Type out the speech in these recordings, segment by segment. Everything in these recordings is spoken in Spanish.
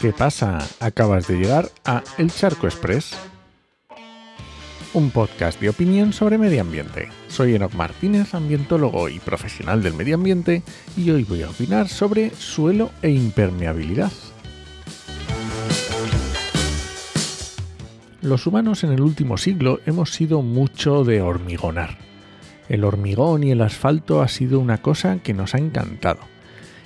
¿Qué pasa? Acabas de llegar a El Charco Express, un podcast de opinión sobre medio ambiente. Soy Enoc Martínez, ambientólogo y profesional del medio ambiente, y hoy voy a opinar sobre suelo e impermeabilidad. Los humanos en el último siglo hemos sido mucho de hormigonar. El hormigón y el asfalto ha sido una cosa que nos ha encantado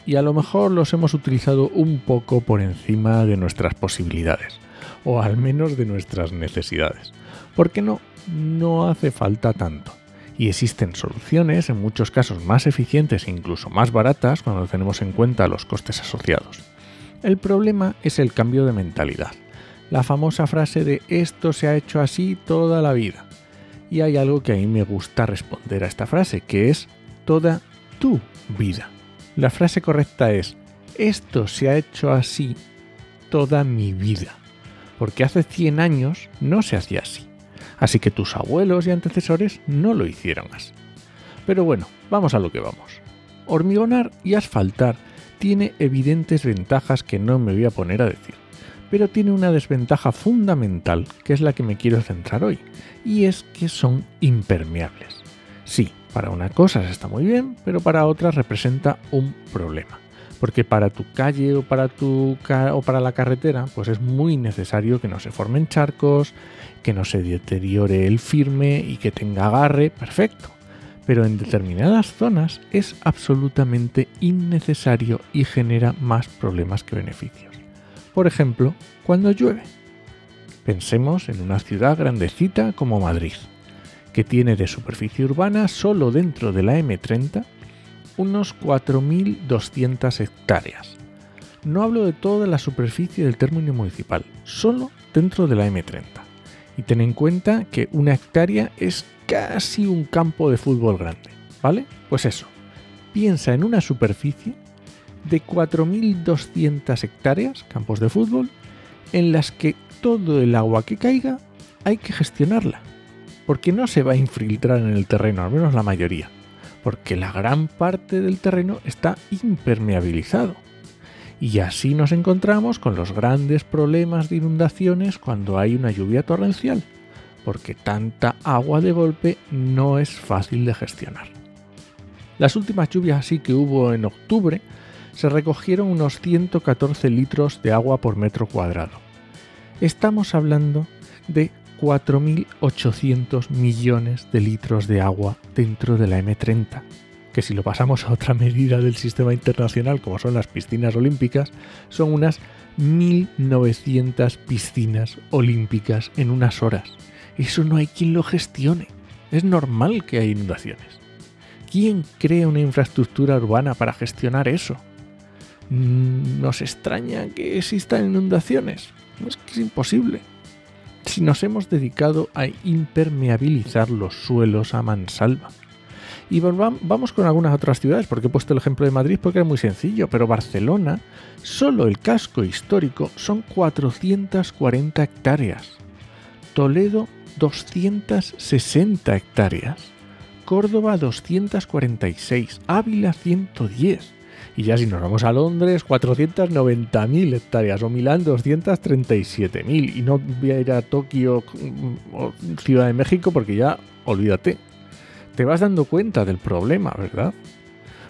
y a lo mejor los hemos utilizado un poco por encima de nuestras posibilidades, o al menos de nuestras necesidades. ¿Por qué no? No hace falta tanto. Y existen soluciones, en muchos casos más eficientes e incluso más baratas cuando tenemos en cuenta los costes asociados. El problema es el cambio de mentalidad. La famosa frase de esto se ha hecho así toda la vida. Y hay algo que a mí me gusta responder a esta frase, que es toda tu vida. La frase correcta es, esto se ha hecho así toda mi vida, porque hace 100 años no se hacía así. Así que tus abuelos y antecesores no lo hicieron así. Pero bueno, vamos a lo que vamos. Hormigonar y asfaltar tiene evidentes ventajas que no me voy a poner a decir, pero tiene una desventaja fundamental que es la que me quiero centrar hoy, y es que son impermeables. Sí, para una cosa está muy bien, pero para otras representa un problema. Porque para tu calle o para, tu o para la carretera, pues es muy necesario que no se formen charcos, que no se deteriore el firme y que tenga agarre, perfecto. Pero en determinadas zonas es absolutamente innecesario y genera más problemas que beneficios. Por ejemplo, cuando llueve. Pensemos en una ciudad grandecita como Madrid que tiene de superficie urbana solo dentro de la M30 unos 4.200 hectáreas. No hablo de toda la superficie del término municipal, solo dentro de la M30. Y ten en cuenta que una hectárea es casi un campo de fútbol grande, ¿vale? Pues eso, piensa en una superficie de 4.200 hectáreas, campos de fútbol, en las que todo el agua que caiga hay que gestionarla porque no se va a infiltrar en el terreno, al menos la mayoría, porque la gran parte del terreno está impermeabilizado. Y así nos encontramos con los grandes problemas de inundaciones cuando hay una lluvia torrencial, porque tanta agua de golpe no es fácil de gestionar. Las últimas lluvias así que hubo en octubre se recogieron unos 114 litros de agua por metro cuadrado. Estamos hablando de 4.800 millones de litros de agua dentro de la M30, que si lo pasamos a otra medida del sistema internacional, como son las piscinas olímpicas, son unas 1.900 piscinas olímpicas en unas horas. Eso no hay quien lo gestione. Es normal que haya inundaciones. ¿Quién crea una infraestructura urbana para gestionar eso? Mm, ¿Nos extraña que existan inundaciones? Es que es imposible si nos hemos dedicado a impermeabilizar los suelos a mansalva. Y vamos con algunas otras ciudades, porque he puesto el ejemplo de Madrid porque es muy sencillo, pero Barcelona, solo el casco histórico son 440 hectáreas. Toledo, 260 hectáreas. Córdoba, 246. Ávila, 110. Y ya si nos vamos a Londres, 490.000 hectáreas, o Milán, 237.000. Y no voy a ir a Tokio o Ciudad de México porque ya, olvídate. Te vas dando cuenta del problema, ¿verdad?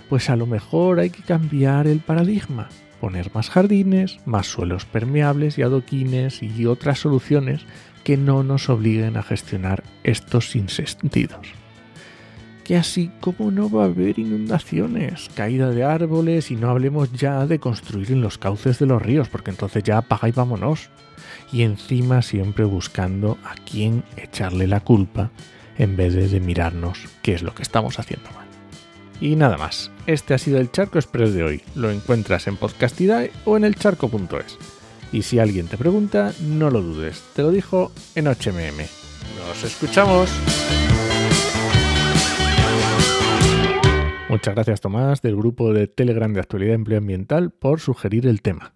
Pues a lo mejor hay que cambiar el paradigma, poner más jardines, más suelos permeables y adoquines y otras soluciones que no nos obliguen a gestionar estos sinsentidos que así como no va a haber inundaciones, caída de árboles y no hablemos ya de construir en los cauces de los ríos, porque entonces ya apaga y vámonos. Y encima siempre buscando a quién echarle la culpa en vez de, mirarnos qué es lo que estamos haciendo mal. Y nada más, este ha sido el Charco Express de hoy. Lo encuentras en Podcastidae o en elcharco.es. Y si alguien te pregunta, no lo dudes, te lo dijo en HMM. ¡Nos escuchamos! Muchas gracias Tomás del grupo de Telegram de Actualidad Empleo Ambiental por sugerir el tema.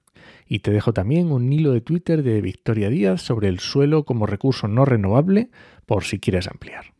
Y te dejo también un hilo de Twitter de Victoria Díaz sobre el suelo como recurso no renovable por si quieres ampliar.